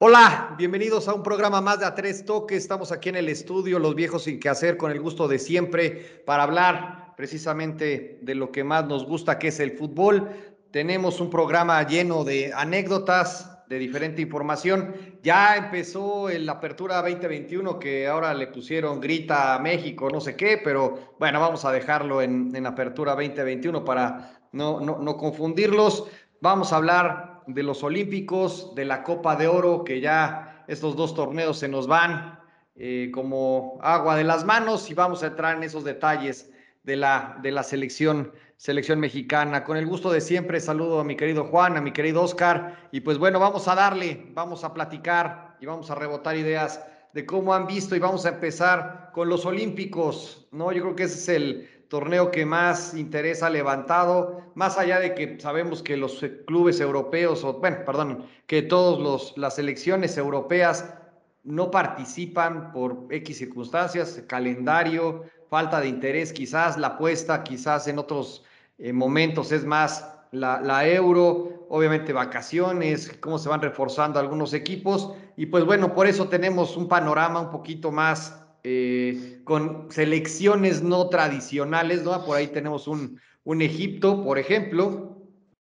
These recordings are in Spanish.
Hola, bienvenidos a un programa más de A Tres Toques. Estamos aquí en el estudio, los viejos sin que hacer, con el gusto de siempre, para hablar precisamente de lo que más nos gusta, que es el fútbol. Tenemos un programa lleno de anécdotas, de diferente información. Ya empezó la Apertura 2021, que ahora le pusieron Grita a México, no sé qué, pero bueno, vamos a dejarlo en, en Apertura 2021 para no, no, no confundirlos. Vamos a hablar de los Olímpicos, de la Copa de Oro, que ya estos dos torneos se nos van eh, como agua de las manos y vamos a entrar en esos detalles de la, de la selección, selección mexicana. Con el gusto de siempre, saludo a mi querido Juan, a mi querido Oscar, y pues bueno, vamos a darle, vamos a platicar y vamos a rebotar ideas de cómo han visto y vamos a empezar con los Olímpicos, ¿no? Yo creo que ese es el, torneo que más interés ha levantado, más allá de que sabemos que los clubes europeos, o bueno, perdón, que todas las selecciones europeas no participan por X circunstancias, calendario, falta de interés, quizás la apuesta, quizás en otros eh, momentos es más la, euro, obviamente vacaciones, cómo se van reforzando algunos equipos, y pues bueno, por eso tenemos un panorama un poquito más eh, con selecciones no tradicionales, ¿no? Por ahí tenemos un, un Egipto, por ejemplo,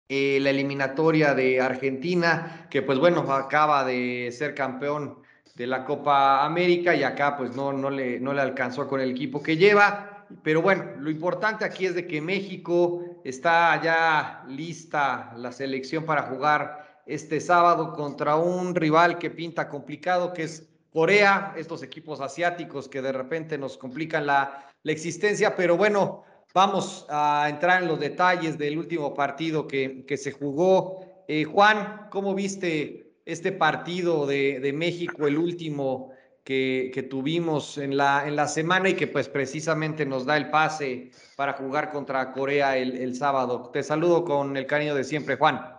eh, la eliminatoria de Argentina, que pues bueno, acaba de ser campeón de la Copa América y acá pues no, no, le, no le alcanzó con el equipo que lleva. Pero bueno, lo importante aquí es de que México está ya lista la selección para jugar este sábado contra un rival que pinta complicado, que es Corea, estos equipos asiáticos que de repente nos complican la, la existencia, pero bueno, vamos a entrar en los detalles del último partido que, que se jugó. Eh, Juan, ¿cómo viste este partido de, de México, el último que, que, tuvimos en la, en la semana y que pues precisamente nos da el pase para jugar contra Corea el, el sábado? Te saludo con el cariño de siempre, Juan.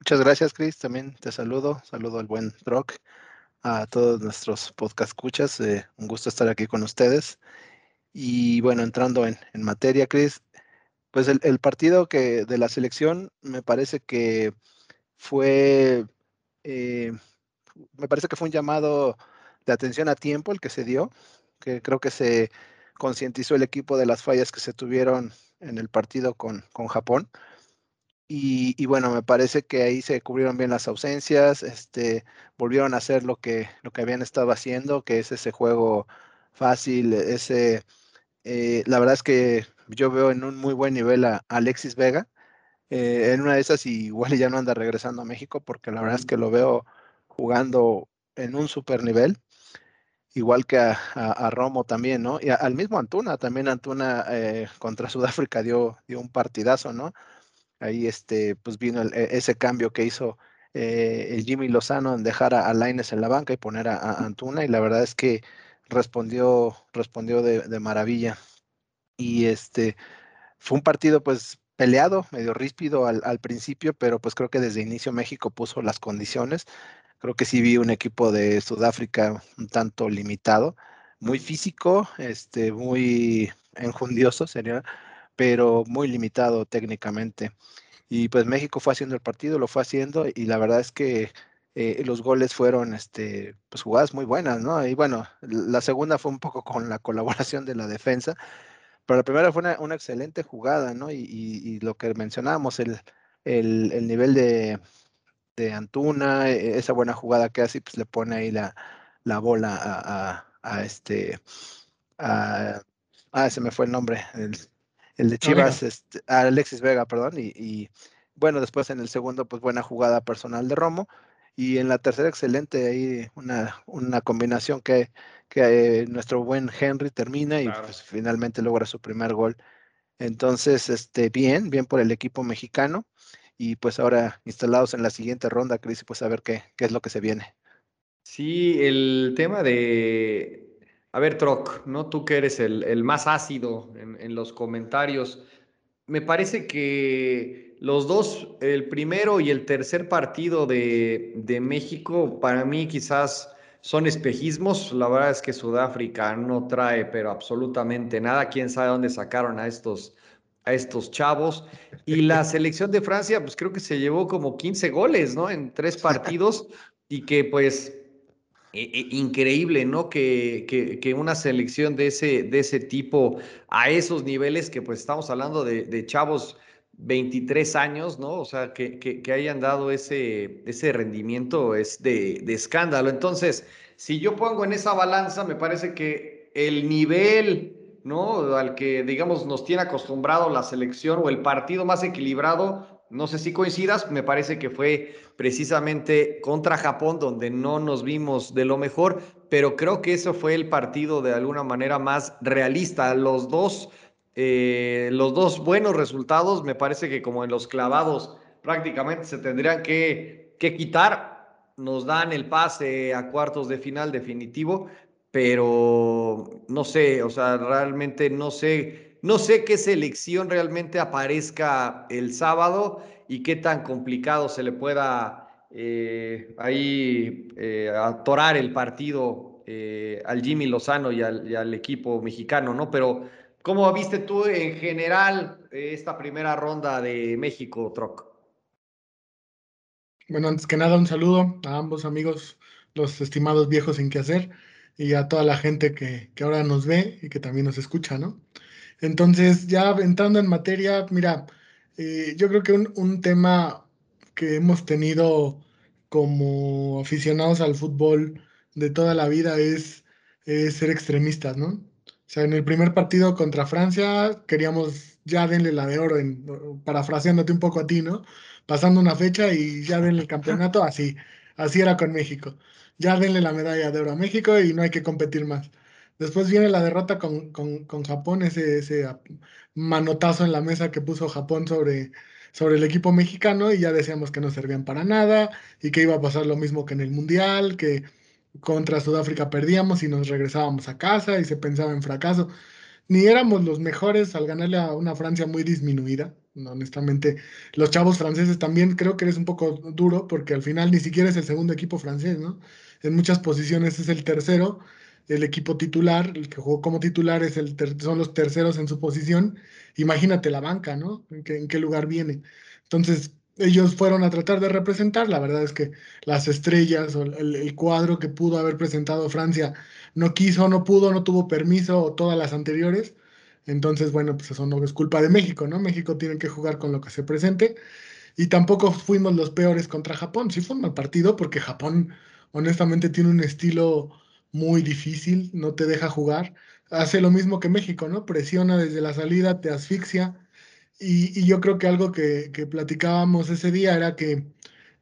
Muchas gracias, Chris. También te saludo. Saludo al buen Brock a todos nuestros podcast escuchas. Eh, un gusto estar aquí con ustedes. Y bueno, entrando en, en materia, Chris, pues el, el, partido que de la selección me parece que fue, eh, me parece que fue un llamado de atención a tiempo el que se dio, que creo que se concientizó el equipo de las fallas que se tuvieron en el partido con, con Japón. Y, bueno, me parece que ahí se cubrieron bien las ausencias, este, volvieron a hacer lo que, lo que habían estado haciendo, que es ese juego fácil, ese, eh, la verdad es que yo veo en un muy buen nivel a, Alexis Vega, eh, en una de esas igual ya no anda regresando a México, porque la verdad es que lo veo jugando en un super nivel, igual que a, Romo también, ¿no? Y al mismo Antuna, también Antuna eh, contra Sudáfrica dio, dio un partidazo, ¿no? ahí este, pues vino e, ese cambio que hizo eh, el Jimmy Lozano en dejar a, Laines en la banca y poner a, a, Antuna y la verdad es que respondió, respondió de, de, maravilla. Y este fue un partido pues peleado, medio ríspido al, al, principio, pero pues creo que desde inicio México puso las condiciones. Creo que sí vi un equipo de Sudáfrica un tanto limitado, muy físico, este, muy enjundioso, sería pero muy limitado técnicamente. Y pues México fue haciendo el partido, lo fue haciendo y la verdad es que eh, los goles fueron este, pues jugadas muy buenas, ¿no? Y bueno, la segunda fue un poco con la colaboración de la defensa, pero la primera fue una, una excelente jugada, ¿no? Y, y, y, lo que mencionábamos, el, el, el nivel de, de, Antuna, e, esa buena jugada que hace, pues le pone ahí la, la bola a, a, a este, a, ah, se me fue el nombre, el, el de Chivas, no, este, Alexis Vega, perdón, y, y, bueno, después en el segundo, pues buena jugada personal de Romo, y en la tercera, excelente, ahí una, una combinación que, que eh, nuestro buen Henry termina y claro. pues finalmente logra su primer gol. Entonces, este, bien, bien por el equipo mexicano, y pues ahora instalados en la siguiente ronda, Cris, pues a ver qué, qué es lo que se viene. Sí, el tema de, a ver, Troc, ¿no? Tú que eres el, el más ácido en, en, los comentarios. Me parece que los dos, el primero y el tercer partido de, de México, para mí quizás son espejismos. La verdad es que Sudáfrica no trae, pero absolutamente nada. Quién sabe dónde sacaron a estos, a estos chavos. Y la selección de Francia, pues creo que se llevó como 15 goles, ¿no? En tres partidos y que pues e, e, increíble, ¿no? Que, que, que, una selección de ese, de ese tipo a esos niveles que pues estamos hablando de, de chavos 23 años, ¿no? O sea, que, que, hayan dado ese, ese rendimiento es de, de, escándalo. Entonces, si yo pongo en esa balanza, me parece que el nivel, ¿no? Al que, digamos, nos tiene acostumbrado la selección o el partido más equilibrado, no sé si coincidas, me parece que fue precisamente contra Japón, donde no nos vimos de lo mejor, pero creo que eso fue el partido de alguna manera más realista. Los dos eh, los dos buenos resultados, me parece que como en los clavados prácticamente se tendrían que, quitar, nos dan el pase a cuartos de final definitivo, pero no sé, o sea, realmente no sé, no sé qué selección realmente aparezca el sábado y qué tan complicado se le pueda eh, ahí eh, atorar el partido al Jimmy Lozano y al, y al, equipo mexicano, ¿no? Pero ¿Cómo viste tú en general esta primera ronda de México, Troc? Bueno, antes que nada, un saludo a ambos amigos, los estimados viejos sin qué hacer, y a toda la gente que, ahora nos ve y que también nos escucha, ¿no? Entonces, ya entrando en materia, mira, eh, yo creo que un, tema que hemos tenido como aficionados al fútbol de toda la vida es ser extremistas, ¿no? O sea, en el primer partido contra Francia queríamos ya denle la de oro, en, parafraseándote un poco a ti, ¿no? Pasando una fecha y ya denle el campeonato, así, así era con México. Ya denle la medalla de oro a México y no hay que competir más. Después viene la derrota con, con, Japón, ese, ese manotazo en la mesa que puso Japón sobre, sobre el equipo mexicano y ya decíamos que no servían para nada y que iba a pasar lo mismo que en el Mundial, que contra Sudáfrica perdíamos y nos regresábamos a casa y se pensaba en fracaso. Ni éramos los mejores al ganarle a una Francia muy disminuida. Honestamente, los chavos franceses también creo que eres un poco duro porque al final ni siquiera es el segundo equipo francés, ¿no? En muchas posiciones es el tercero, el equipo titular, el que jugó como titular es el son los terceros en su posición. Imagínate la banca, ¿no? ¿En qué, en qué lugar viene? Entonces, ellos fueron a tratar de representar. La verdad es que las estrellas o el, cuadro que pudo haber presentado Francia no quiso, no pudo, no tuvo permiso, o todas las anteriores. Entonces, bueno, pues eso no es culpa de México, ¿no? México tiene que jugar con lo que se presente. Y tampoco fuimos los peores contra Japón. Sí fue un mal partido porque Japón, honestamente, tiene un estilo muy difícil, no te deja jugar. Hace lo mismo que México, ¿no? Presiona desde la salida, te asfixia y, yo creo que algo que, platicábamos ese día era que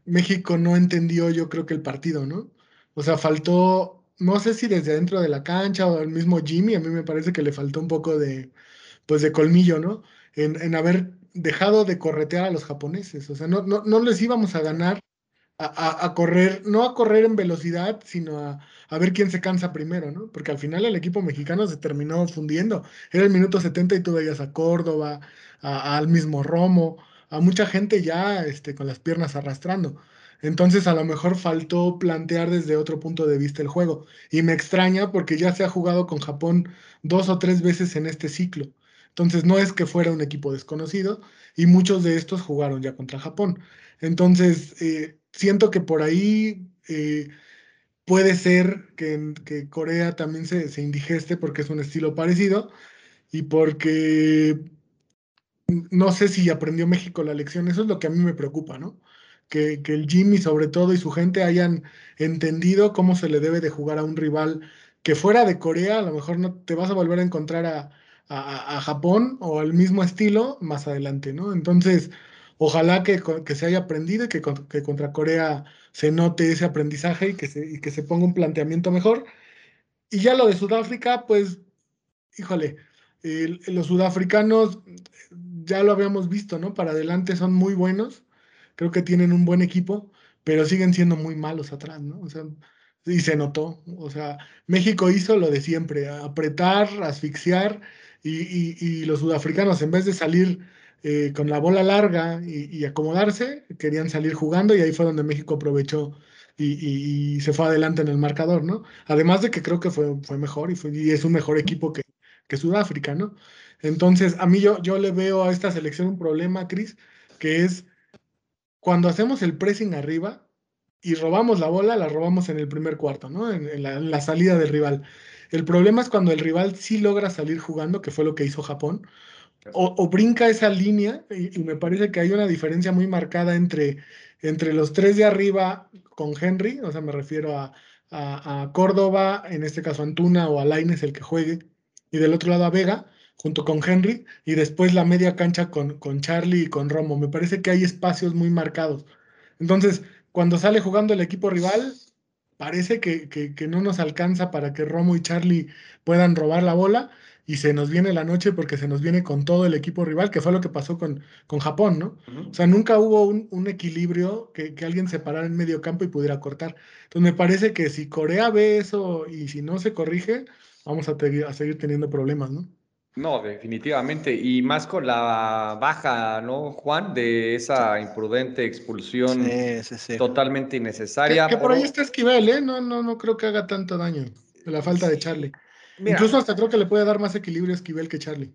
México no entendió, yo creo que el partido, ¿no? O sea, faltó, no sé si desde dentro de la cancha o el mismo Jimmy, a mí me parece que le faltó un poco de, pues de colmillo, ¿no? En, en haber dejado de corretear a los japoneses. O sea, no, no, no les íbamos a ganar a, correr, no a correr en velocidad, sino a, ver quién se cansa primero, ¿no? Porque al final el equipo mexicano se terminó fundiendo. Era el minuto 70 y tú veías a Córdoba, al mismo Romo, a mucha gente ya este, con las piernas arrastrando. Entonces a lo mejor faltó plantear desde otro punto de vista el juego. Y me extraña porque ya se ha jugado con Japón dos o tres veces en este ciclo. Entonces no es que fuera un equipo desconocido y muchos de estos jugaron ya contra Japón. Entonces, eh, siento que por ahí eh, puede ser que, que Corea también se, se, indigeste porque es un estilo parecido y porque no sé si aprendió México la lección. Eso es lo que a mí me preocupa, ¿no? Que, que, el Jimmy sobre todo y su gente hayan entendido cómo se le debe de jugar a un rival que fuera de Corea, a lo mejor no te vas a volver a encontrar a, a, a Japón o al mismo estilo más adelante, ¿no? Entonces, Ojalá que, se haya aprendido y que, contra Corea se note ese aprendizaje y que, se, que se ponga un planteamiento mejor. Y ya lo de Sudáfrica, pues, híjole, los sudafricanos ya lo habíamos visto, ¿no? Para adelante son muy buenos, creo que tienen un buen equipo, pero siguen siendo muy malos atrás, ¿no? O sea, y se notó, o sea, México hizo lo de siempre, apretar, asfixiar, y los sudafricanos en vez de salir eh, con la bola larga y, acomodarse, querían salir jugando y ahí fue donde México aprovechó y, se fue adelante en el marcador, ¿no? Además de que creo que fue, mejor y, fue, y es un mejor equipo que, que Sudáfrica, ¿no? Entonces, a mí yo, yo le veo a esta selección un problema, Cris, que es cuando hacemos el pressing arriba y robamos la bola, la robamos en el primer cuarto, ¿no? En, la, salida del rival. El problema es cuando el rival sí logra salir jugando, que fue lo que hizo Japón, o, brinca esa línea, y, me parece que hay una diferencia muy marcada entre, entre los tres de arriba con Henry, o sea, me refiero a, a, Córdoba, en este caso Antuna o a Laines, el que juegue, y del otro lado a Vega, junto con Henry, y después la media cancha con, con Charlie y con Romo. Me parece que hay espacios muy marcados. Entonces, cuando sale jugando el equipo rival, parece que, que, no nos alcanza para que Romo y Charlie puedan robar la bola y se nos viene la noche porque se nos viene con todo el equipo rival, que fue lo que pasó con, con Japón, ¿no? O sea, nunca hubo un, un equilibrio que, que, alguien se parara en medio campo y pudiera cortar. Entonces, me parece que si Corea ve eso y si no se corrige, vamos a, a seguir teniendo problemas, ¿no? No, definitivamente. Y más con la baja, ¿no, Juan? De esa imprudente expulsión totalmente innecesaria. Que, por ahí está Esquivel, ¿eh? No, no, no creo que haga tanto daño. La falta de Charlie. Incluso hasta creo que le puede dar más equilibrio a Esquivel que Charlie.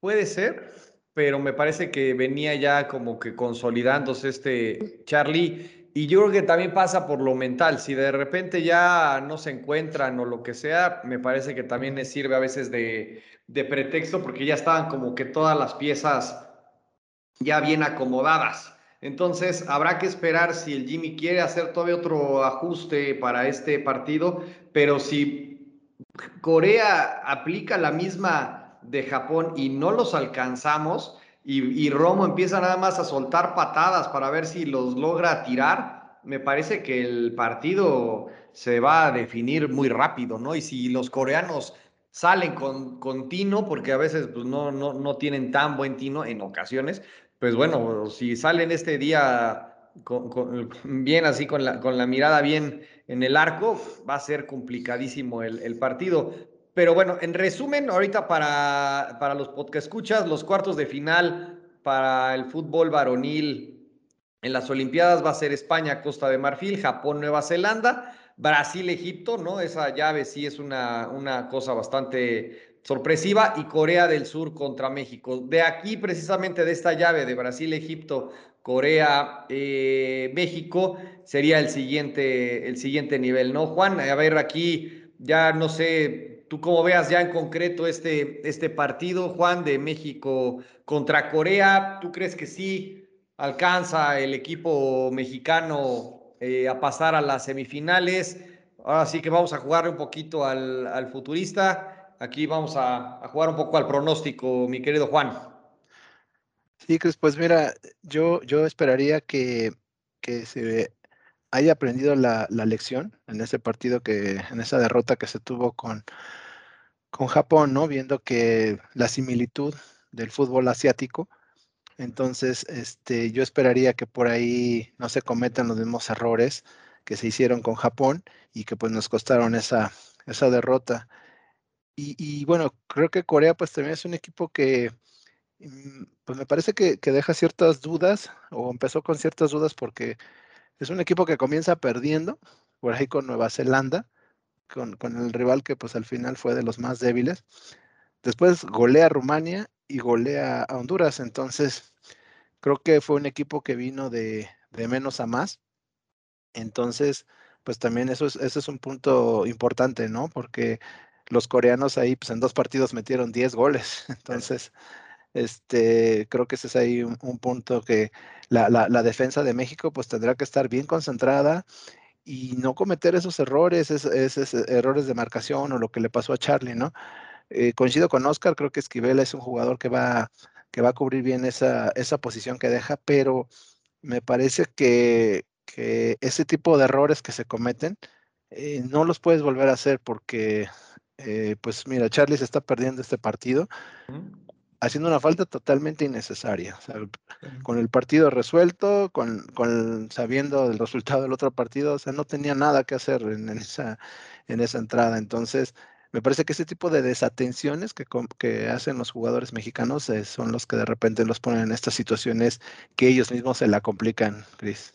Puede ser, pero me parece que venía ya como que consolidándose este Charlie y yo creo que también pasa por lo mental. Si de repente ya no se encuentran o lo que sea, me parece que también les sirve a veces de, pretexto porque ya estaban como que todas las piezas ya bien acomodadas. Entonces, habrá que esperar si el Jimmy quiere hacer todavía otro ajuste para este partido, pero si Corea aplica la misma de Japón y no los alcanzamos, y, Romo empieza nada más a soltar patadas para ver si los logra tirar, me parece que el partido se va a definir muy rápido, ¿no? Y si los coreanos salen con, con tino, porque a veces pues, no, no, no tienen tan buen tino en ocasiones, pues bueno, si salen este día bien así, con la, con la mirada bien en el arco, va a ser complicadísimo el, partido. Pero bueno, en resumen, ahorita para, para los podcast escuchas, los cuartos de final para el fútbol varonil en las Olimpiadas va a ser España, Costa de Marfil, Japón, Nueva Zelanda, Brasil, Egipto, ¿no? Esa llave sí es una, una cosa bastante sorpresiva y Corea del Sur contra México. De aquí, precisamente de esta llave de Brasil, Egipto, Corea, eh, México, sería el siguiente, el siguiente nivel, ¿no? Juan, a ver, aquí ya no sé, tú cómo veas ya en concreto este, este partido, Juan, de México contra Corea, ¿tú crees que sí alcanza el equipo mexicano eh, a pasar a las semifinales? Ahora sí que vamos a jugar un poquito al, futurista. Aquí vamos a, jugar un poco al pronóstico, mi querido Juan. Sí, pues mira, yo, yo esperaría que, que se haya aprendido la, la, lección en ese partido que, en esa derrota que se tuvo con, con Japón, ¿no? Viendo que la similitud del fútbol asiático. Entonces, este, yo esperaría que por ahí no se cometan los mismos errores que se hicieron con Japón y que pues nos costaron esa, esa derrota. Y, bueno, creo que Corea pues también es un equipo que mm, pues me parece que, que, deja ciertas dudas o empezó con ciertas dudas porque es un equipo que comienza perdiendo por ahí con Nueva Zelanda con, el rival que pues al final fue de los más débiles. Después golea a Rumania y golea a Honduras. Entonces, creo que fue un equipo que vino de, menos a más. Entonces, pues también eso es, ese es un punto importante, ¿no? Porque los coreanos ahí, pues en dos partidos metieron 10 goles. Entonces, este, creo que ese es ahí un, punto que la, la, defensa de México, pues tendrá que estar bien concentrada y no cometer esos errores, esos, errores de marcación o lo que le pasó a Charlie, ¿no? Eh, coincido con Oscar, creo que Esquivel es un jugador que va, que va a cubrir bien esa, esa posición que deja, pero me parece que, que ese tipo de errores que se cometen eh, no los puedes volver a hacer porque, eh, pues mira, Charlie se está perdiendo este partido haciendo una falta totalmente innecesaria. con el partido resuelto, con, con, sabiendo el resultado del otro partido, o sea, no tenía nada que hacer en, esa, en esa entrada. Entonces, me parece que ese tipo de desatenciones que, que hacen los jugadores mexicanos eh, son los que de repente los ponen en estas situaciones que ellos mismos se la complican, Cris.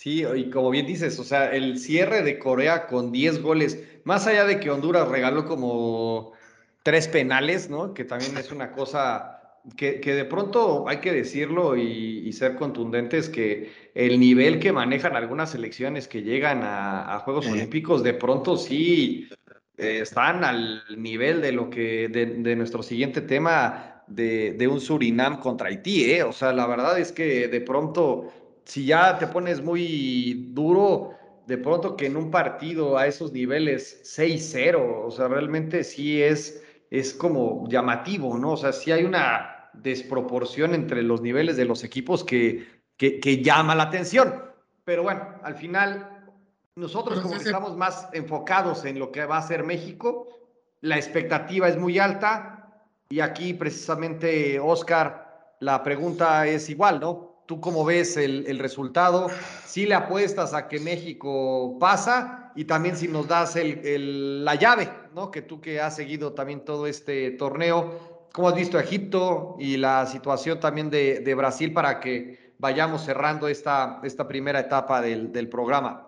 Sí, y como bien dices, o sea, el cierre de Corea con 10 goles, más allá de que Honduras regaló como tres penales, ¿no? Que también es una cosa que, de pronto hay que decirlo y, ser contundentes que el nivel que manejan algunas selecciones que llegan a, Juegos Olímpicos, de pronto sí eh, están al nivel de lo que, de, nuestro siguiente tema de, de, un Surinam contra Haití, ¿eh? O sea, la verdad es que de pronto, si ya te pones muy duro, de pronto que en un partido a esos niveles 6-0, o sea, realmente sí es es como llamativo, ¿no? O sea, sí hay una desproporción entre los niveles de los equipos que, que, llama la atención. Pero bueno, al final, nosotros como que estamos más enfocados en lo que va a ser México, la expectativa es muy alta y aquí precisamente, Oscar, la pregunta es igual, ¿no? ¿Tú cómo ves el, el resultado? Si le apuestas a que México pasa y también si nos das el, la llave, ¿no? Que tú que has seguido también todo este torneo, ¿cómo has visto Egipto y la situación también de, de Brasil para que vayamos cerrando esta, esta primera etapa del, del programa?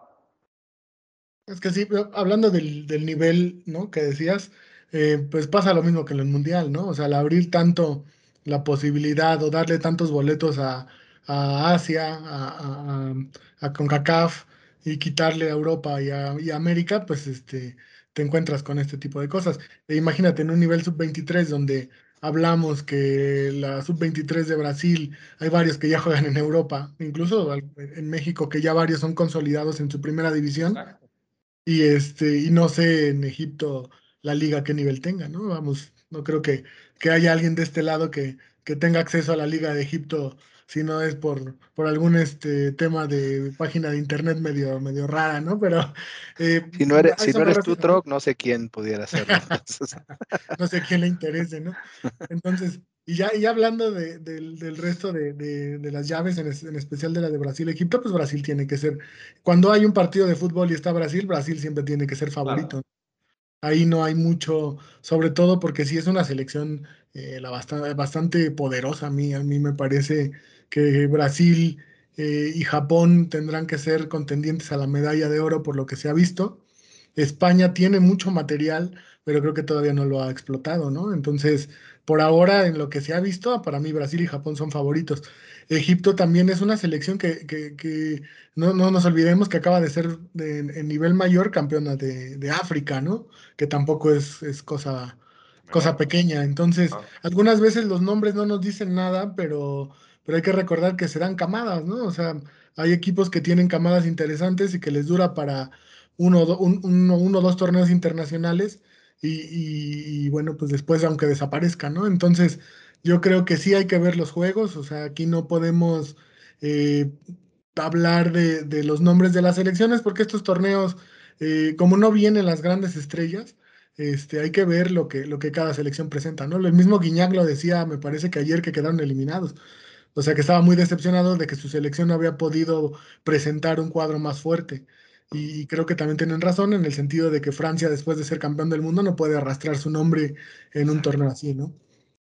Es que sí, hablando del, del nivel, ¿no? Que decías, eh, pues pasa lo mismo que en el Mundial, ¿no? O sea, al abrir tanto la posibilidad o darle tantos boletos a, a Asia, a, a, a CONCACAF, y quitarle a Europa y a, América, pues este, te encuentras con este tipo de cosas. E imagínate en un nivel sub-23 donde hablamos que la sub-23 de Brasil, hay varios que ya juegan en Europa, incluso en México que ya varios son consolidados en su primera división. Y este, y no sé en Egipto la liga qué nivel tenga, ¿no? Vamos, no creo que, que haya alguien de este lado que, que tenga acceso a la liga de Egipto si no es por, por algún este tema de página de internet medio, medio rara, ¿no? Pero eh, si no eres, si no eres tú, Troc, no sé quién pudiera hacerlo. no sé quién le interese, ¿no? Entonces, y ya, y hablando de, del resto de, de, las llaves, en, en, especial de la de Brasil-Egipto, pues Brasil tiene que ser, cuando hay un partido de fútbol y está Brasil, Brasil siempre tiene que ser favorito. Ahí no hay mucho, sobre todo porque sí es una selección eh, la bastante, bastante poderosa a mí, a mí me parece que Brasil eh, y Japón tendrán que ser contendientes a la medalla de oro por lo que se ha visto. España tiene mucho material, pero creo que todavía no lo ha explotado, ¿no? Entonces, por ahora, en lo que se ha visto, para mí Brasil y Japón son favoritos. Egipto también es una selección que, no, nos olvidemos que acaba de ser en nivel mayor campeona de, África, ¿no? Que tampoco es, es cosa, cosa pequeña. Entonces, ah. algunas veces los nombres no nos dicen nada, pero pero hay que recordar que serán camadas, ¿no? O sea, hay equipos que tienen camadas interesantes y que les dura para uno o uno, dos torneos internacionales y, bueno, pues después aunque desaparezcan, ¿no? Entonces, yo creo que sí hay que ver los juegos, o sea, aquí no podemos eh, hablar de, los nombres de las selecciones porque estos torneos, eh, como no vienen las grandes estrellas, este, hay que ver lo que, lo que cada selección presenta, ¿no? El mismo Guiñac lo decía, me parece que ayer que quedaron eliminados. O sea que estaba muy decepcionado de que su selección no había podido presentar un cuadro más fuerte. Y creo que también tienen razón en el sentido de que Francia, después de ser campeón del mundo, no puede arrastrar su nombre en un torneo así, ¿no?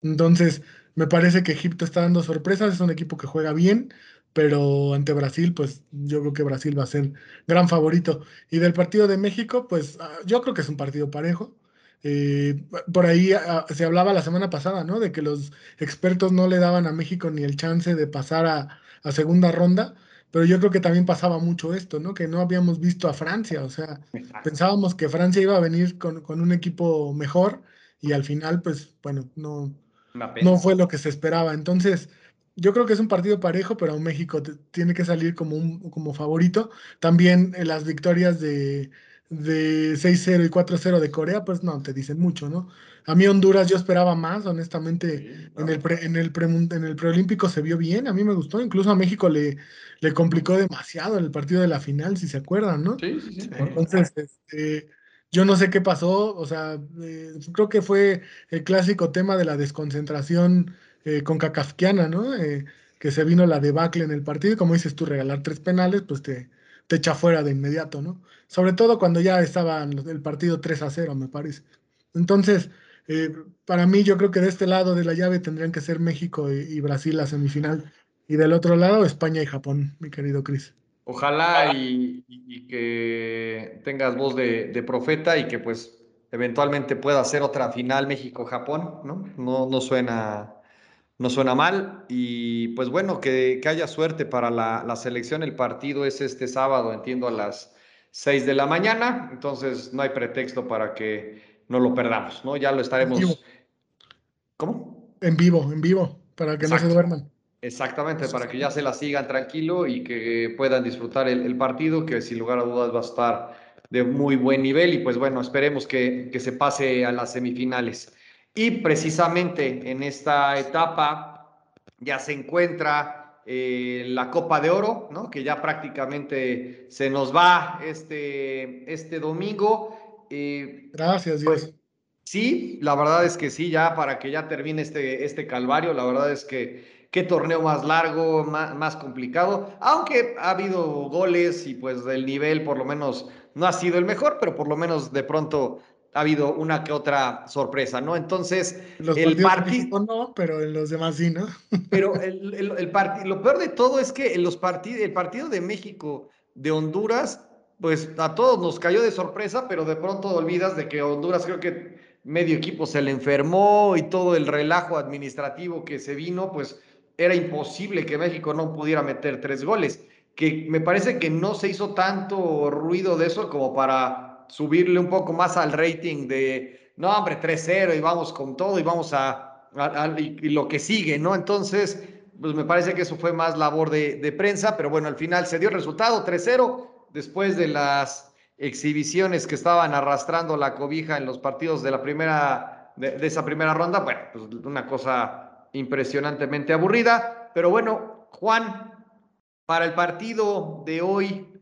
Entonces, me parece que Egipto está dando sorpresas, es un equipo que juega bien, pero ante Brasil, pues yo creo que Brasil va a ser gran favorito. Y del partido de México, pues ah, yo creo que es un partido parejo. Eh, por ahí ah, se hablaba la semana pasada, ¿no? De que los expertos no le daban a México ni el chance de pasar a, segunda ronda, pero yo creo que también pasaba mucho esto, ¿no? Que no habíamos visto a Francia, o sea, pensábamos que Francia iba a venir con, un equipo mejor y al final, pues, bueno, no, no fue lo que se esperaba. Entonces, yo creo que es un partido parejo, pero México tiene que salir como, un, como favorito. También en las victorias de de 6-0 y 4-0 de Corea, pues no, te dicen mucho, ¿no? A mí Honduras yo esperaba más, honestamente, en, el en, el en el preolímpico se vio bien, a mí me gustó, incluso a México le, le complicó demasiado el partido de la final, si se acuerdan, ¿no? Sí, sí, sí. Entonces, este, yo no sé qué pasó, o sea, eh, creo que fue el clásico tema de la desconcentración eh, con Kafkiana, ¿no? Eh, que se vino la debacle en el partido y como dices tú, regalar tres penales, pues te, te echa fuera de inmediato, ¿no? Sobre todo cuando ya estaba el partido 3 a 0, me parece. Entonces, eh, para mí yo creo que de este lado de la llave tendrían que ser México y, Brasil la semifinal. Y del otro lado, España y Japón, mi querido Cris. Ojalá y, que tengas voz de, profeta y que pues eventualmente pueda hacer otra final México-Japón, ¿no? No, no suena no suena mal. Y pues bueno, que, haya suerte para la, selección. El partido es este sábado, entiendo, a las 6 de la mañana. Entonces no hay pretexto para que no lo perdamos, ¿no? Ya lo estaremos. ¿Cómo? En vivo, en vivo, para que no se duerman. Exactamente, para que ya se la sigan tranquilo y que puedan disfrutar el, partido, que sin lugar a dudas va a estar de muy buen nivel. Y pues bueno, esperemos que, que se pase a las semifinales. Y precisamente en esta etapa ya se encuentra eh, la Copa de Oro, ¿no? que ya prácticamente se nos va este, este domingo. Eh, Gracias, Dios. Pues, sí, la verdad es que sí, ya para que ya termine este, este calvario, la verdad es que qué torneo más largo, más, más complicado, aunque ha habido goles y pues el nivel por lo menos no ha sido el mejor, pero por lo menos de pronto ha habido una que otra sorpresa, ¿no? Entonces, el partido... No, pero en los demás sí, ¿no? pero el, el, partido, lo peor de todo es que los partidos, el partido de México, de Honduras, pues a todos nos cayó de sorpresa, pero de pronto olvidas de que Honduras creo que medio equipo se le enfermó y todo el relajo administrativo que se vino, pues era imposible que México no pudiera meter tres goles, que me parece que no se hizo tanto ruido de eso como para subirle un poco más al rating de, no, hombre, 3-0 y vamos con todo y vamos a, y, lo que sigue, ¿no? Entonces, pues me parece que eso fue más labor de, de prensa, pero bueno, al final se dio el resultado 3-0 después de las exhibiciones que estaban arrastrando la cobija en los partidos de la primera, de, de esa primera ronda, bueno, pues una cosa impresionantemente aburrida, pero bueno, Juan, para el partido de hoy,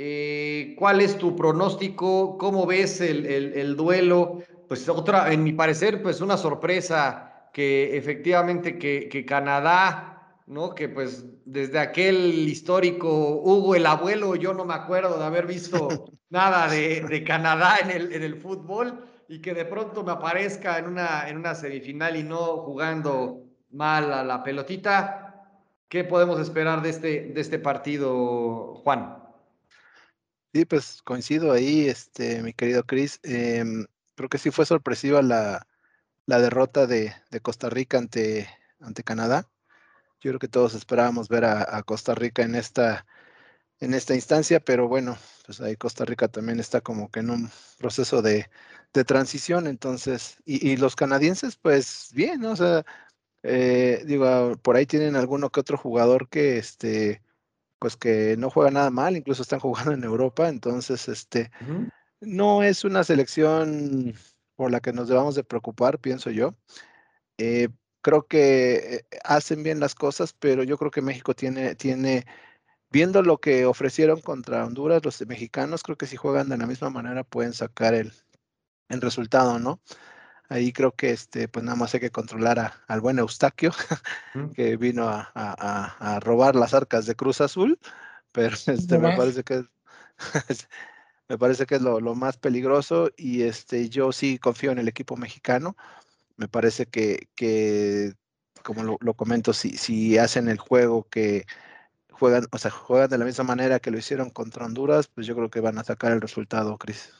eh, ¿Cuál es tu pronóstico? ¿Cómo ves el, duelo? Pues otra, en mi parecer, pues una sorpresa que efectivamente que, Canadá, ¿no? Que pues desde aquel histórico Hugo el abuelo, yo no me acuerdo de haber visto nada de, Canadá en el, en el fútbol y que de pronto me aparezca en una, en una semifinal y no jugando mal a la pelotita. ¿Qué podemos esperar de este, de este partido, Juan? Sí, pues coincido ahí, este, mi querido Chris. Em, creo que sí fue sorpresiva la, derrota de, Costa Rica ante, ante Canadá. Yo creo que todos esperábamos ver a, Costa Rica en esta, en esta instancia, pero bueno, pues ahí Costa Rica también está como que en un proceso de, transición, entonces, y, los canadienses, pues bien, ¿no? O sea, eh, digo, por ahí tienen alguno que otro jugador que, este, pues que no juega nada mal, incluso están jugando en Europa, entonces este no es una selección por la que nos debamos de preocupar, pienso yo. Eh, creo que eh, hacen bien las cosas, pero yo creo que México tiene, tiene, viendo lo que ofrecieron contra Honduras, los mexicanos, creo que si juegan de la misma manera pueden sacar el, el resultado, ¿no? Ahí creo que este, pues nada más hay que controlar al buen Eustaquio, que vino a, robar las arcas de Cruz Azul, pero este, me parece que es, me parece que es lo, más peligroso y este, yo sí confío en el equipo mexicano. Me parece que, que como lo, comento, si, si hacen el juego que juegan, o sea, juegan de la misma manera que lo hicieron contra Honduras, pues yo creo que van a sacar el resultado, Cris.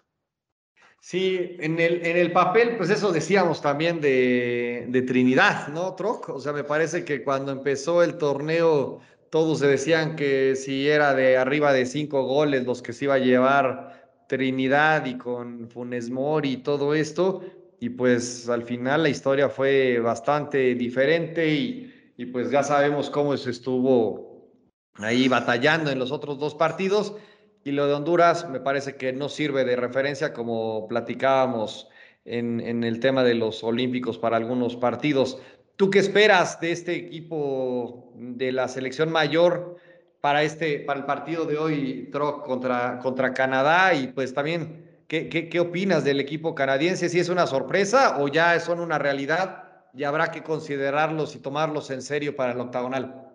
Sí, en el, en el papel, pues eso decíamos también de, de Trinidad, ¿no, Troc? O sea, me parece que cuando empezó el torneo, todos se decían que si era de arriba de cinco goles los que se iba a llevar Trinidad y con Funes Mori y todo esto, y pues al final la historia fue bastante diferente y, y pues ya sabemos cómo se estuvo ahí batallando en los otros dos partidos. Y lo de Honduras me parece que no sirve de referencia como platicábamos en, el tema de los Olímpicos para algunos partidos. ¿Tú qué esperas de este equipo de la selección mayor para, este, para el partido de hoy, Troc, contra, contra Canadá? Y pues también, ¿qué, qué, qué opinas del equipo canadiense? ¿Si es una sorpresa o ya son una realidad y habrá que considerarlos y tomarlos en serio para el octagonal?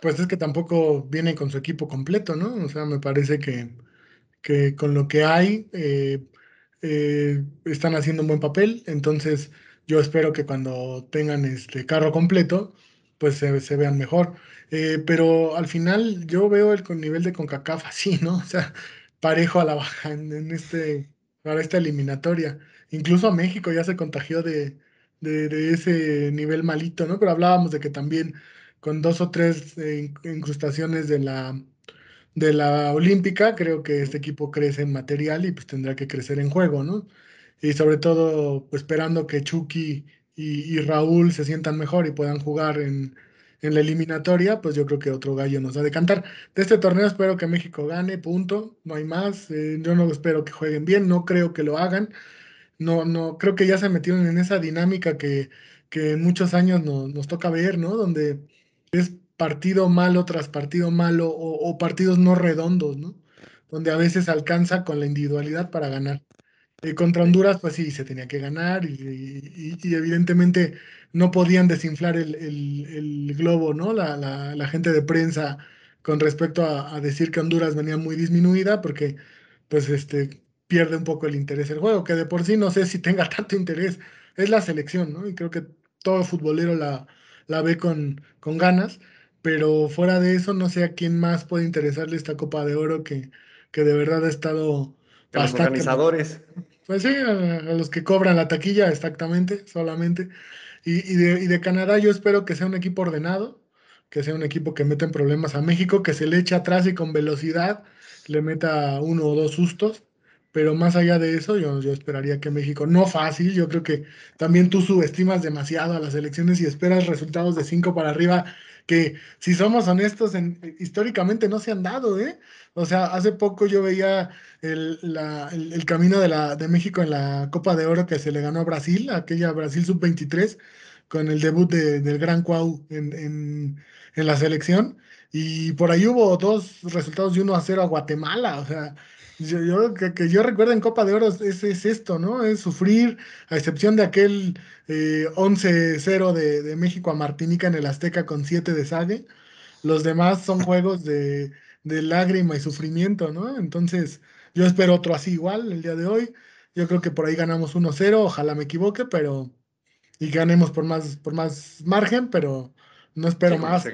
Pues es que tampoco vienen con su equipo completo, ¿no? O sea, me parece que, que con lo que hay eh, eh, están haciendo un buen papel. Entonces, yo espero que cuando tengan este carro completo, pues se, vean mejor. Eh, pero al final yo veo el nivel de CONCACAF así, ¿no? O sea, parejo a la baja en, este, para esta eliminatoria. Incluso a México ya se contagió de, de, ese nivel malito, ¿no? Pero hablábamos de que también con dos o tres eh, incrustaciones de la, de la olímpica, creo que este equipo crece en material y pues tendrá que crecer en juego, ¿no? Y sobre todo pues, esperando que Chucky y, Raúl se sientan mejor y puedan jugar en, en, la eliminatoria, pues yo creo que otro gallo nos ha de cantar. De este torneo espero que México gane, punto, no hay más. Eh, yo no espero que jueguen bien, no creo que lo hagan. No, no, creo que ya se metieron en esa dinámica que, que muchos años nos, nos toca ver, ¿no? Donde es partido malo tras partido malo o, partidos no redondos, ¿no? Donde a veces alcanza con la individualidad para ganar. Eh, contra Honduras, pues sí, se tenía que ganar y, evidentemente no podían desinflar el, globo, ¿no? La, gente de prensa con respecto a, decir que Honduras venía muy disminuida porque pues este pierde un poco el interés del juego, que de por sí no sé si tenga tanto interés, es la selección, ¿no? Y creo que todo futbolero la, la ve con, con ganas pero fuera de eso, no sé a quién más puede interesarle esta Copa de Oro que, que de verdad ha estado a Los organizadores. Pues sí, a, los que cobran la taquilla, exactamente, solamente. Y, de, y, de, Canadá yo espero que sea un equipo ordenado, que sea un equipo que meta en problemas a México, que se le eche atrás y con velocidad le meta uno o dos sustos. Pero más allá de eso, yo, yo esperaría que México, no fácil, yo creo que también tú subestimas demasiado a las elecciones y esperas resultados de cinco para arriba que si somos honestos, históricamente no se han dado, ¿eh? O sea, hace poco yo veía el, camino de, la, de México en la Copa de Oro que se le ganó a Brasil, aquella Brasil sub-23, con el debut del Gran Cuau en, en, la selección. Y por ahí hubo dos resultados de 1 a 0 a Guatemala, o sea, yo, que, yo recuerdo en Copa de Oro es, es, esto, ¿no? Es sufrir, a excepción de aquel 11-0 eh, de, México a Martinica en el Azteca con 7 de Sague. Los demás son juegos de, lágrima y sufrimiento, ¿no? Entonces, yo espero otro así igual el día de hoy. Yo creo que por ahí ganamos 1-0, ojalá me equivoque, pero. Y ganemos por más, por más margen, pero no espero más.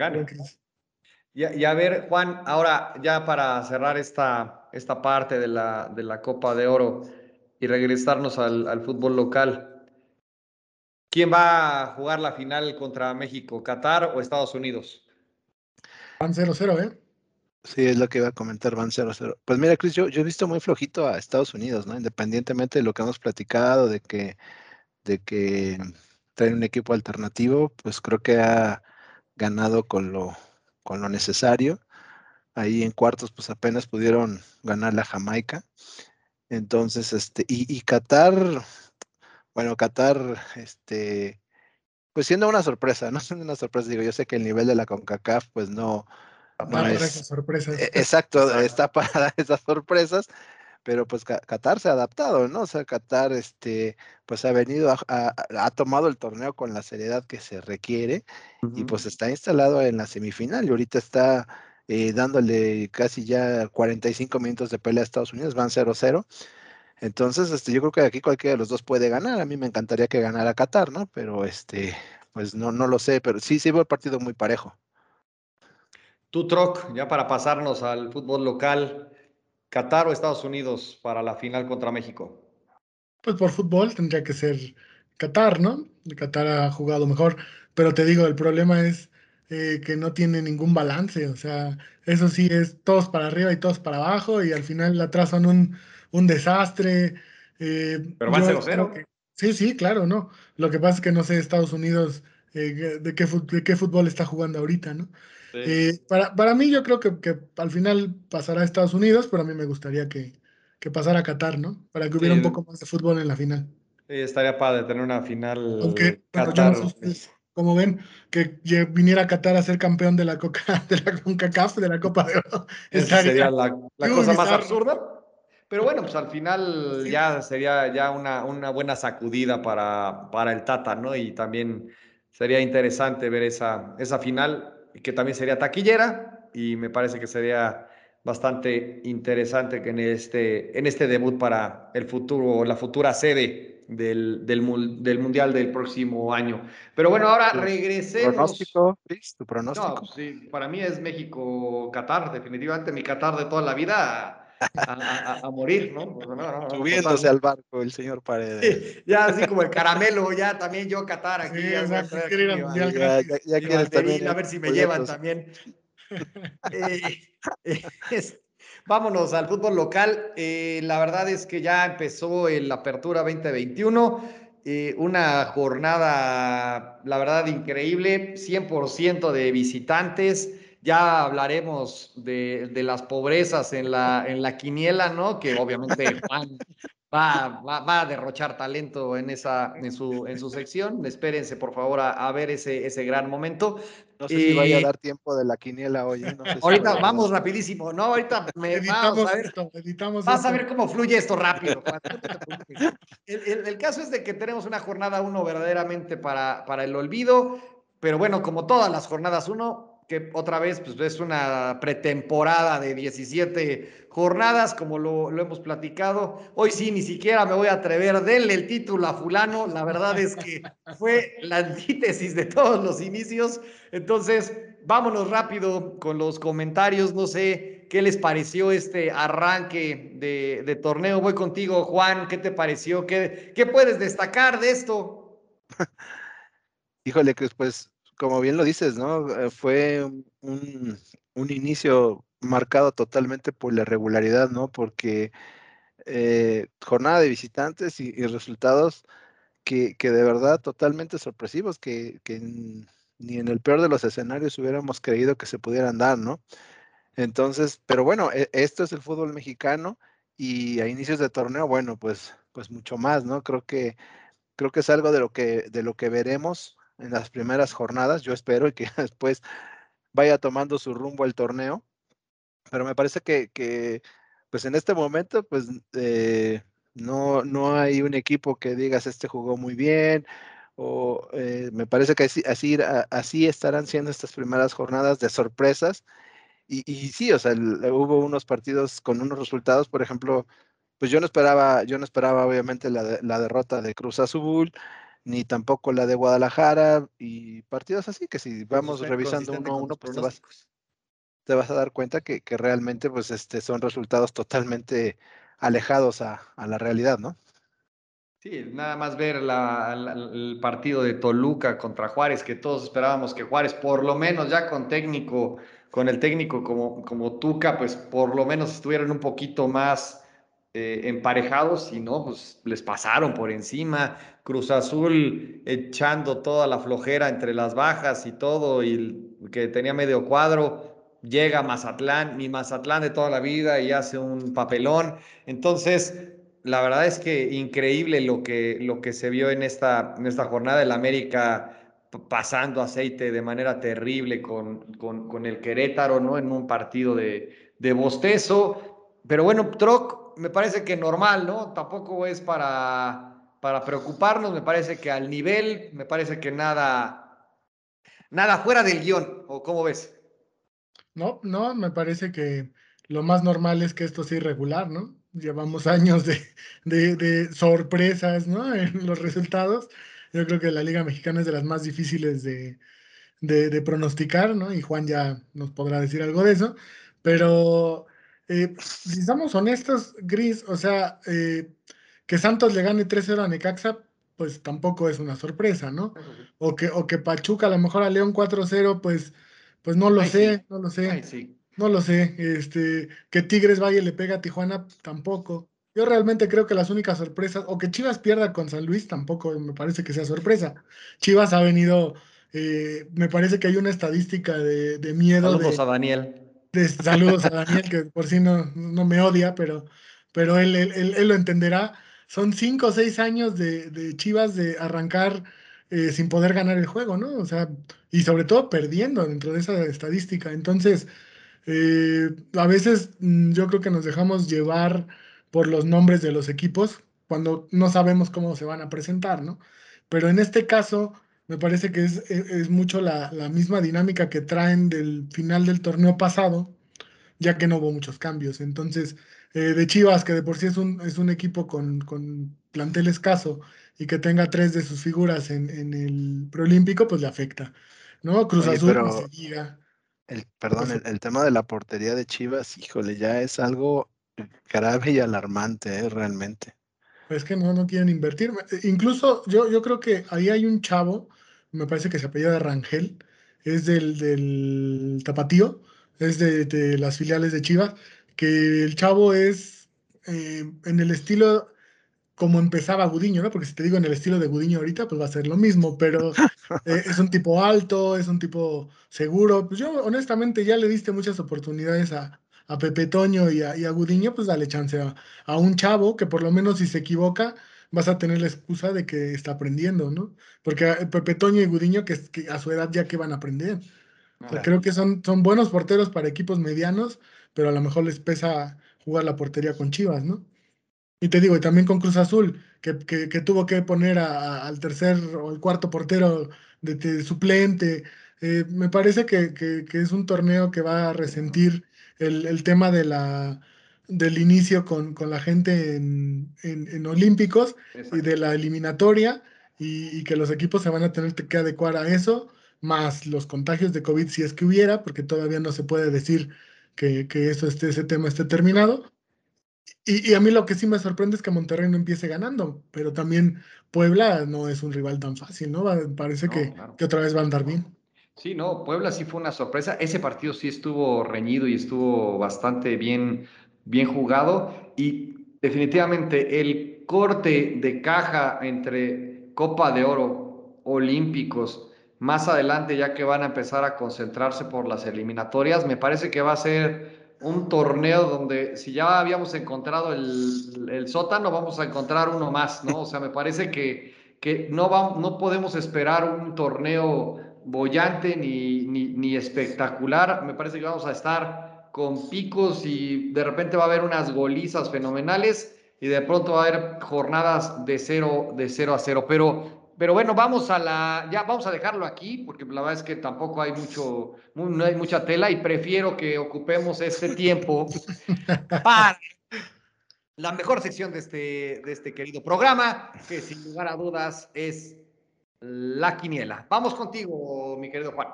Y, a ver, Juan, ahora ya para cerrar esta, esta parte de la, de la Copa de Oro y regresarnos al, fútbol local, ¿quién va a jugar la final contra México, Qatar o Estados Unidos? Van 0-0, ¿eh? Sí, es lo que iba a comentar, van 0-0. Pues mira, Chris, yo, yo, he visto muy flojito a Estados Unidos, ¿no? Independientemente de lo que hemos platicado, de que, de que traen un equipo alternativo, pues creo que ha ganado con lo, con lo necesario. Ahí en cuartos, pues apenas pudieron ganar la Jamaica. Entonces, este, y, Qatar, bueno, Qatar, este, pues siendo una sorpresa, no siendo una sorpresa, digo, yo sé que el nivel de la CONCACAF, pues no, no es, sorpresas. E, exacto, está para esas sorpresas, pero pues Qatar se ha adaptado, ¿no? O sea, Qatar, este, pues ha venido, ha tomado el torneo con la seriedad que se requiere y pues está instalado en la semifinal y ahorita está eh, dándole casi ya 45 minutos de pelea a Estados Unidos, van 0-0. Entonces, este, yo creo que aquí cualquiera de los dos puede ganar. A mí me encantaría que ganara Qatar, ¿no? Pero este, pues no, no lo sé, pero sí, sí veo el partido muy parejo. Tú, Troc, ya para pasarnos al fútbol local, ¿Qatar o Estados Unidos para la final contra México? Pues por fútbol tendría que ser Qatar, ¿no? Qatar ha jugado mejor. Pero te digo, el problema es eh, que no tiene ningún balance. O sea, eso sí es todos para arriba y todos para abajo y al final atrás son un, un desastre. Eh, Pero van 0-0. Sí, sí, claro, ¿no? Lo que pasa es que no sé Estados Unidos eh, de, qué, de qué fútbol está jugando ahorita, ¿no? para, para mí yo creo que, que, al final pasará a Estados Unidos, pero a mí me gustaría que, que pasara a Qatar, ¿no? Para que hubiera un poco más de fútbol en la final. Sí, estaría padre tener una final Aunque, Qatar como ven, que viniera a Qatar a ser campeón de la Coca, de la CONCACAF, de la Copa de Oro. Esa sería la, cosa más absurda. Pero bueno, pues al final ya sería ya una, una buena sacudida para, para el Tata, ¿no? Y también sería interesante ver esa, esa final, que también sería taquillera, y me parece que sería bastante interesante en este, en este debut para el futuro, la futura sede del, del, Mundial del próximo año. Pero bueno, ahora regresemos. ¿Pronóstico, ¿Tu pronóstico? No, sí, para mí es México-Qatar, definitivamente mi Qatar de toda la vida. A, morir, ¿no? Subiéndose al barco el señor Paredes. ya así como el caramelo, ya también yo Qatar aquí. ya, también. A ver si me llevan también. Eh, vámonos al fútbol local. Eh, la verdad es que ya empezó la Apertura 2021. Eh, una jornada, la verdad, increíble. 100% de visitantes. Ya hablaremos de, las pobrezas en la, en la quiniela, ¿no? Que obviamente Juan va, va, a derrochar talento en, esa, en, su, en su sección. Espérense, por favor, a, ver ese, ese gran momento. No sé si vaya a dar tiempo de la quiniela hoy. ¿eh? ahorita vamos rapidísimo. No, ahorita me vamos a ver. vas a ver cómo fluye esto rápido. el, el, caso es de que tenemos una jornada uno verdaderamente para, para el olvido. Pero bueno, como todas las jornadas uno, que otra vez pues, es una pretemporada de 17 jornadas, como lo, hemos platicado. Hoy sí, ni siquiera me voy a atrever, denle el título a fulano. La verdad es que fue la antítesis de todos los inicios. Entonces, vámonos rápido con los comentarios. No sé qué les pareció este arranque de, torneo. Voy contigo, Juan. ¿Qué te pareció? ¿Qué, puedes destacar de esto? Híjole, que pues como bien lo dices, ¿no? Eh, fue un, inicio marcado totalmente por la regularidad, ¿no? Porque eh, jornada de visitantes y, resultados que, de verdad totalmente sorpresivos, que, ni en el peor de los escenarios hubiéramos creído que se pudieran dar, ¿no? Entonces, pero bueno, e, esto es el fútbol mexicano y a inicios de torneo, bueno, pues, pues mucho más, ¿no? Creo que, creo que es algo de lo que, de lo que veremos en las primeras jornadas. Yo espero que después vaya tomando su rumbo el torneo. Pero me parece que, pues en este momento, pues eh, no, no hay un equipo que digas este jugó muy bien. O eh, me parece que así, así, así, estarán siendo estas primeras jornadas de sorpresas. Y, y sí, o sea, hubo unos partidos con unos resultados, por ejemplo, pues yo no esperaba, yo no esperaba obviamente la, la derrota de Cruz Azul, ni tampoco la de Guadalajara y partidos así que si vamos revisando uno a uno, pues te vas, te vas, a dar cuenta que, realmente pues este son resultados totalmente alejados a, la realidad, ¿no? Sí, nada más ver el partido de Toluca contra Juárez, que todos esperábamos que Juárez, por lo menos ya con técnico, con el técnico como, como Tuca, pues por lo menos estuvieran un poquito más eh, emparejados y no, pues les pasaron por encima. Cruz Azul echando toda la flojera entre las bajas y todo, y que tenía medio cuadro, llega Mazatlán, mi Mazatlán de toda la vida y hace un papelón. Entonces, la verdad es que increíble lo que, lo que se vio en esta, en esta jornada del América pasando aceite de manera terrible con, con, el Querétaro, ¿no? En un partido de, de bostezo. Pero bueno, Troc, me parece que normal, ¿no? Tampoco es para, para preocuparnos, me parece que al nivel, me parece que nada, nada fuera del guion, ¿o cómo ves? No, no, me parece que lo más normal es que esto sea irregular, ¿no? Llevamos años de, de, sorpresas, ¿no? En los resultados. Yo creo que la Liga Mexicana es de las más difíciles de, de pronosticar, ¿no? Y Juan ya nos podrá decir algo de eso. Pero eh, si estamos honestos, Gris, o sea, eh, que Santos le gane 3-0 a Necaxa, pues tampoco es una sorpresa, ¿no? O que, o que Pachuca a lo mejor a León 4-0, pues, pues no lo sé, no lo sé. No lo sé. Este, que Tigres vaya y le pega a Tijuana, tampoco. Yo realmente creo que las únicas sorpresas, o que Chivas pierda con San Luis, tampoco me parece que sea sorpresa. Chivas ha venido, eh, me parece que hay una estadística de, de miedo. Saludos a Daniel saludos a Daniel, que por si no, no me odia, pero, pero él, él, lo entenderá. Son cinco o seis años de, Chivas de arrancar eh, sin poder ganar el juego, ¿no? O sea, y sobre todo perdiendo dentro de esa estadística. Entonces, eh, a veces mm, yo creo que nos dejamos llevar por los nombres de los equipos cuando no sabemos cómo se van a presentar, ¿no? Pero en este caso, me parece que es, e, mucho la, misma dinámica que traen del final del torneo pasado, ya que no hubo muchos cambios. Entonces, eh, de Chivas, que de por sí es un, es un equipo con, con plantel escaso y que tenga tres de sus figuras en, en el preolímpico, pues le afecta. ¿No? Cruz Azul, se diga. El, perdón, pues el, tema de la portería de Chivas, híjole, ya es algo grave y alarmante, ¿eh? realmente. Es que no, no quieren invertir. Incluso yo, yo creo que ahí hay un chavo, me parece que se apellida Rangel, es del, del Tapatío, es de, las filiales de Chivas, que el chavo es eh, en el estilo como empezaba Gudiño, ¿no? Porque si te digo en el estilo de Gudiño ahorita, pues va a ser lo mismo, pero eh, es un tipo alto, es un tipo seguro. Pues yo honestamente ya le diste muchas oportunidades a, a Pepe Toño y a, Gudiño, pues dale chance a, un chavo que por lo menos si se equivoca, vas a tener la excusa de que está aprendiendo, ¿no? Porque Pepe Toño y Gudiño, que, que a su edad ya que van a aprender. creo que son, son buenos porteros para equipos medianos, pero a lo mejor les pesa jugar la portería con Chivas, ¿no? Y te digo, y también con Cruz Azul, que, tuvo que poner al tercer o el cuarto portero de, suplente. Eh, me parece que, es un torneo que va a resentir el, tema de la, del inicio con, la gente en, Olímpicos y de la eliminatoria y, que los equipos se van a tener que adecuar a eso, más los contagios de COVID si es que hubiera, porque todavía no se puede decir que, eso esté, ese tema esté terminado. Y, a mí lo que sí me sorprende es que Monterrey no empiece ganando, pero también Puebla no es un rival tan fácil, ¿no? Parece que, que otra vez va a andar bien. Sí, no, Puebla sí fue una sorpresa. Ese partido sí estuvo reñido y estuvo bastante bien, bien jugado. Y definitivamente el corte de caja entre Copa de Oro, Olímpicos, más adelante ya que van a empezar a concentrarse por las eliminatorias, me parece que va a ser un torneo donde si ya habíamos encontrado el, el sótano, vamos a encontrar uno más, ¿no? O sea, me parece que, que no, no podemos esperar un torneo bollante ni, ni, espectacular. Me parece que vamos a estar con picos y de repente va a haber unas golizas fenomenales y de pronto va a haber jornadas de cero, de cero a cero. Pero, pero bueno, vamos a la, ya vamos a dejarlo aquí porque la verdad es que tampoco hay mucho, no hay mucha tela y prefiero que ocupemos este tiempo para la mejor sección de este, de este querido programa, que sin lugar a dudas es la quiniela. Vamos contigo, mi querido Juan.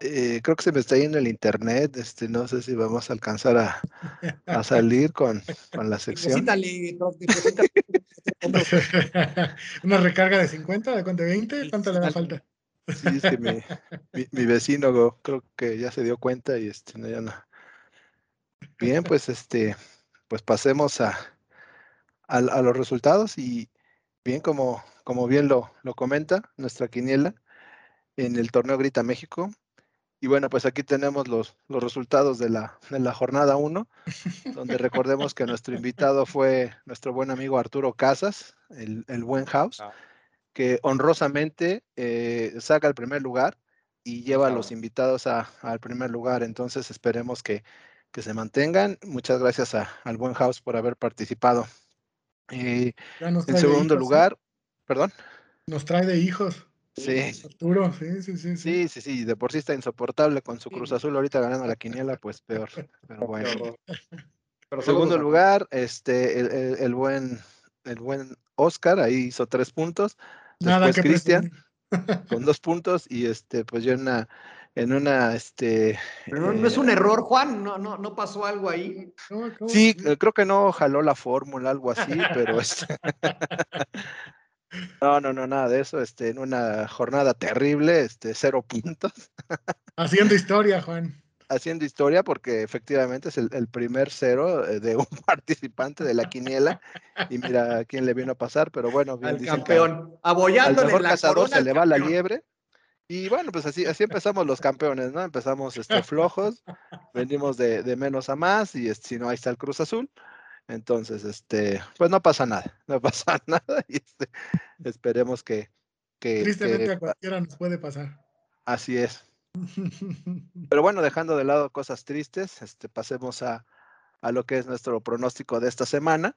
Eh, creo que se me está yendo el internet, este, no sé si vamos a alcanzar a, a salir con, con, la sección. Una recarga de 50, de cuánto, 20, ¿cuánto le da falta? Sí, es que mi, mi, vecino creo que ya se dio cuenta y este, no, ya no. Bien, pues este, pues pasemos a, a, a los resultados y bien como como bien lo, lo comenta nuestra quiniela en el torneo Grita México. Y bueno, pues aquí tenemos los, los resultados de la, de la jornada 1, donde recordemos que nuestro invitado fue nuestro buen amigo Arturo Casas, el, el buen house, ah. que honrosamente eh, saca el primer lugar y lleva a los invitados al primer lugar. Entonces esperemos que, que se mantengan. Muchas gracias al buen house por haber participado. Eh, en segundo lugar, ¿Perdón? Nos trae de hijos. Sí. Arturo, sí, sí, sí, sí. Sí, sí, De por sí está insoportable con su Cruz Azul ahorita ganando la quiniela, pues peor. Pero bueno. Pero Segundo lugar, este, el, buen, el buen Oscar, ahí hizo tres puntos. Después Cristian, con dos puntos, y este, pues yo en una, en una, este. Pero no, es un eh, error, Juan, no, no, no pasó algo ahí. Sí, creo que no jaló la fórmula, algo así, pero este. No, no, no, nada de eso. Este, en una jornada terrible, este, cero puntos. Haciendo historia, Juan. Haciendo historia porque efectivamente es el, primer cero eh, de un participante de la quiniela. Y mira a quién le vino a pasar, pero bueno, bien al campeón, al cazador se le va la liebre. Y bueno, pues así, así empezamos los campeones, ¿no? Empezamos este, flojos, venimos de, de menos a más, y este, si no, ahí está el Cruz Azul. Entonces, este, pues no pasa nada, no pasa nada y este, esperemos que, que Tristemente a cualquiera nos puede pasar. Así es. Pero bueno, dejando de lado cosas tristes, este, pasemos a, a lo que es nuestro pronóstico de esta semana.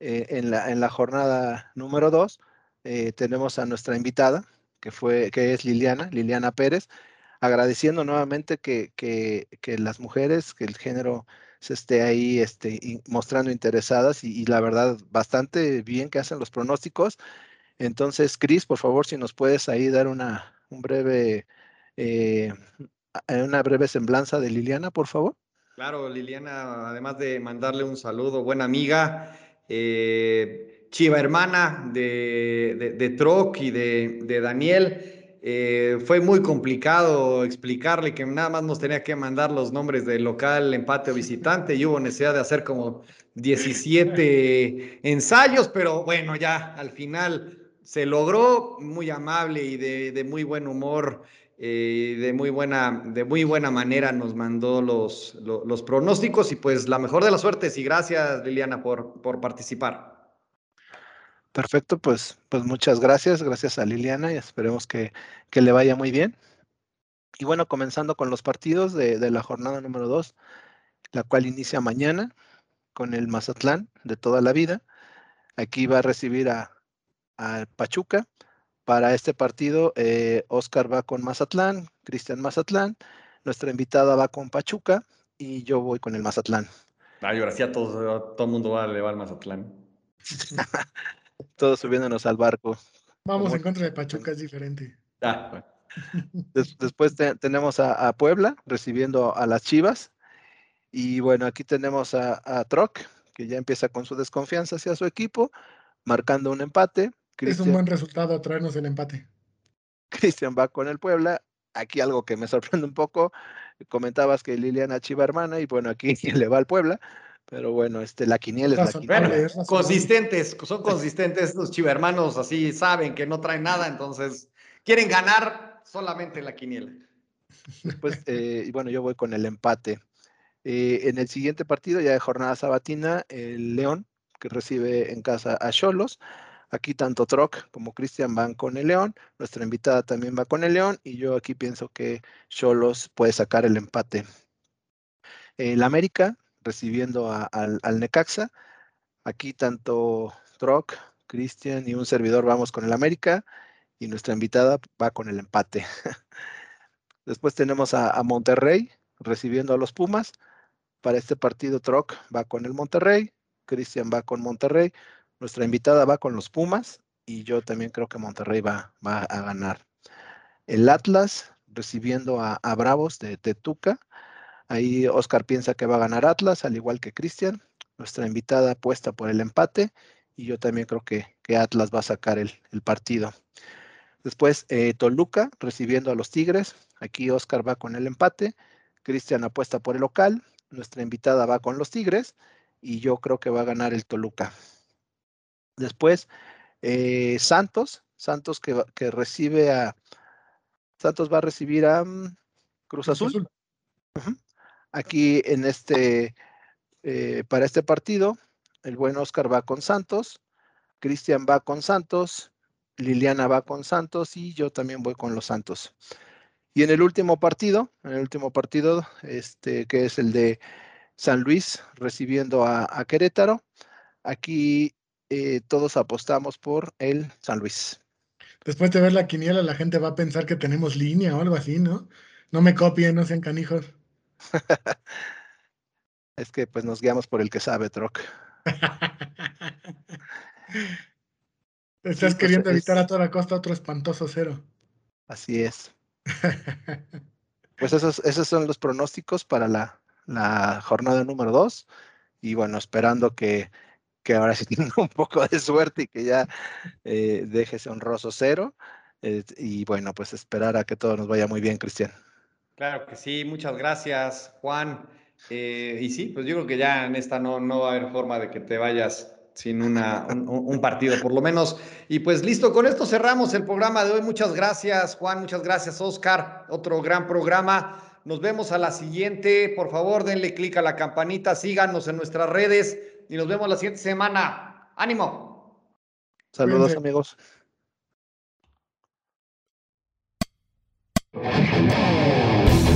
Eh, en, la, en la jornada número dos eh, tenemos a nuestra invitada, que, fue, que es Liliana, Liliana Pérez, agradeciendo nuevamente que, que, que las mujeres, que el género se esté ahí este, mostrando interesadas y, la verdad bastante bien que hacen los pronósticos. Entonces, Cris, por favor, si nos puedes ahí dar una, un breve, eh, una breve semblanza de Liliana, por favor. Claro, Liliana, además de mandarle un saludo, buena amiga, eh, chiva hermana de, de, Troc y de, de Daniel. Eh, fue muy complicado explicarle que nada más nos tenía que mandar los nombres del local, empate o visitante y hubo necesidad de hacer como 17 ensayos, pero bueno, ya al final se logró, muy amable y de, muy buen humor, eh, de, muy buena, de muy buena manera nos mandó los, pronósticos y pues la mejor de las suertes y gracias Liliana por participar. Perfecto, pues, pues muchas gracias, gracias a Liliana y esperemos que, le vaya muy bien. Y bueno, comenzando con los partidos de, la jornada número 2, la cual inicia mañana con el Mazatlán de toda la vida. Aquí va a recibir a, Pachuca. Para este partido, eh, Oscar va con Mazatlán, Cristian Mazatlán, nuestra invitada va con Pachuca y yo voy con el Mazatlán. Ay, ahora sí a todo, todo el mundo va, a al Mazatlán. Todos subiéndonos al barco. Vamos en contra de Pachuca, es diferente. Ah, después tenemos a, Puebla recibiendo a las Chivas. Y bueno, aquí tenemos a, Troc, que ya empieza con su desconfianza hacia su equipo, marcando un empate. es un buen resultado traernos el empate. Cristian va con el Puebla. Aquí algo que me sorprende un poco, comentabas que Liliana Chiva hermana, y bueno, aquí le va al Puebla. Pero bueno, este, la quiniela es la quiniela. consistentes, son consistentes los chivermanos, así saben que no traen nada, entonces quieren ganar solamente la quiniela. Pues, eh, bueno, yo voy con el empate. Eh, en el siguiente partido, ya de jornada sabatina, el León, que recibe en casa a Cholos. Aquí tanto Troc como Cristian van con el León. Nuestra invitada también va con el León. Y yo aquí pienso que Cholos puede sacar el empate. El América recibiendo al, Necaxa. Aquí tanto Troc, Cristian y un servidor vamos con el América y nuestra invitada va con el empate. Después tenemos a, Monterrey recibiendo a los Pumas. Para este partido Troc va con el Monterrey, Cristian va con Monterrey, nuestra invitada va con los Pumas y yo también creo que Monterrey va, a ganar. El Atlas recibiendo a, Bravos de Tetuca. Ahí Oscar piensa que va a ganar Atlas, al igual que Cristian. Nuestra invitada apuesta por el empate y yo también creo que, Atlas va a sacar el, partido. Después eh, Toluca recibiendo a los Tigres. Aquí Oscar va con el empate. Cristian apuesta por el local. Nuestra invitada va con los Tigres y yo creo que va a ganar el Toluca. Después eh, Santos. Santos que, que, recibe a... Santos va a recibir a mm, Cruz Azul. Aquí en este, eh, para este partido, el buen Oscar va con Santos, Cristian va con Santos, Liliana va con Santos y yo también voy con los Santos. Y en el último partido, en el último partido, este, que es el de San Luis recibiendo a, Querétaro, aquí eh, todos apostamos por el San Luis. Después de ver la quiniela, la gente va a pensar que tenemos línea o algo así, ¿no? No me copien, no sean canijos. es que pues nos guiamos por el que sabe, Troc. Estás pues, queriendo evitar a toda costa otro espantoso cero. Así es. pues esos, esos son los pronósticos para la, jornada número dos. Y bueno, esperando que, ahora sí tenga un poco de suerte y que ya eh, deje ese honroso cero. Eh, y bueno, pues esperar a que todo nos vaya muy bien, Cristian. Claro que sí, muchas gracias, Juan. Eh, y sí, pues yo creo que ya en esta no, no va a haber forma de que te vayas sin una, un, partido, por lo menos. Y pues listo, con esto cerramos el programa de hoy. Muchas gracias, Juan, muchas gracias, Oscar. Otro gran programa. Nos vemos a la siguiente. Por favor, denle clic a la campanita, síganos en nuestras redes y nos vemos la siguiente semana. ¡Ánimo! Saludos, amigos. Oh,